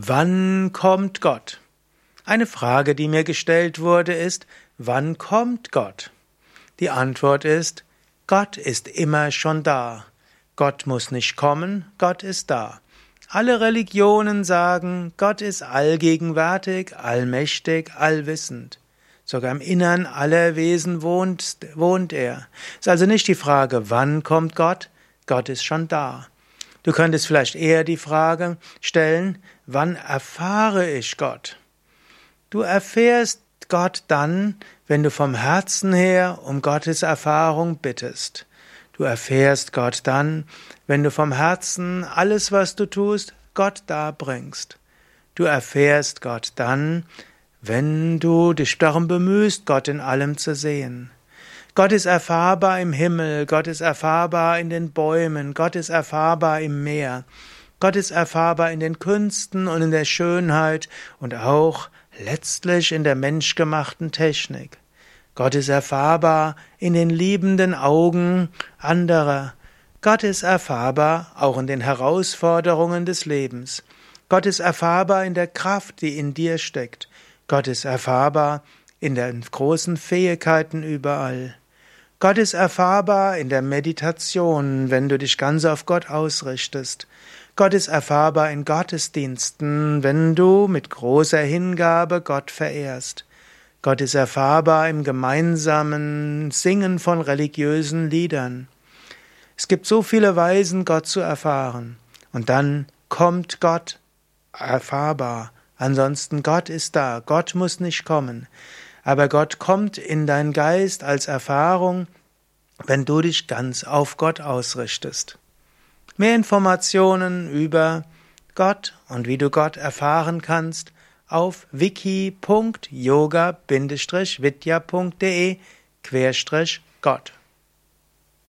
Wann kommt Gott? Eine Frage, die mir gestellt wurde, ist, wann kommt Gott? Die Antwort ist, Gott ist immer schon da. Gott muss nicht kommen, Gott ist da. Alle Religionen sagen, Gott ist allgegenwärtig, allmächtig, allwissend. Sogar im Innern aller Wesen wohnt, wohnt er. Es ist also nicht die Frage, wann kommt Gott? Gott ist schon da. Du könntest vielleicht eher die Frage stellen, wann erfahre ich Gott? Du erfährst Gott dann, wenn du vom Herzen her um Gottes Erfahrung bittest. Du erfährst Gott dann, wenn du vom Herzen alles, was du tust, Gott darbringst. Du erfährst Gott dann, wenn du dich darum bemühst, Gott in allem zu sehen. Gott ist erfahrbar im Himmel, Gott ist erfahrbar in den Bäumen, Gott ist erfahrbar im Meer, Gott ist erfahrbar in den Künsten und in der Schönheit und auch letztlich in der menschgemachten Technik. Gott ist erfahrbar in den liebenden Augen anderer. Gott ist erfahrbar auch in den Herausforderungen des Lebens. Gott ist erfahrbar in der Kraft, die in dir steckt. Gott ist erfahrbar in den großen Fähigkeiten überall. Gott ist erfahrbar in der Meditation, wenn du dich ganz auf Gott ausrichtest. Gott ist erfahrbar in Gottesdiensten, wenn du mit großer Hingabe Gott verehrst. Gott ist erfahrbar im gemeinsamen Singen von religiösen Liedern. Es gibt so viele Weisen, Gott zu erfahren. Und dann kommt Gott erfahrbar. Ansonsten Gott ist da. Gott muss nicht kommen aber Gott kommt in dein Geist als Erfahrung, wenn du dich ganz auf Gott ausrichtest. Mehr Informationen über Gott und wie du Gott erfahren kannst auf wiki.yoga-vidya.de Gott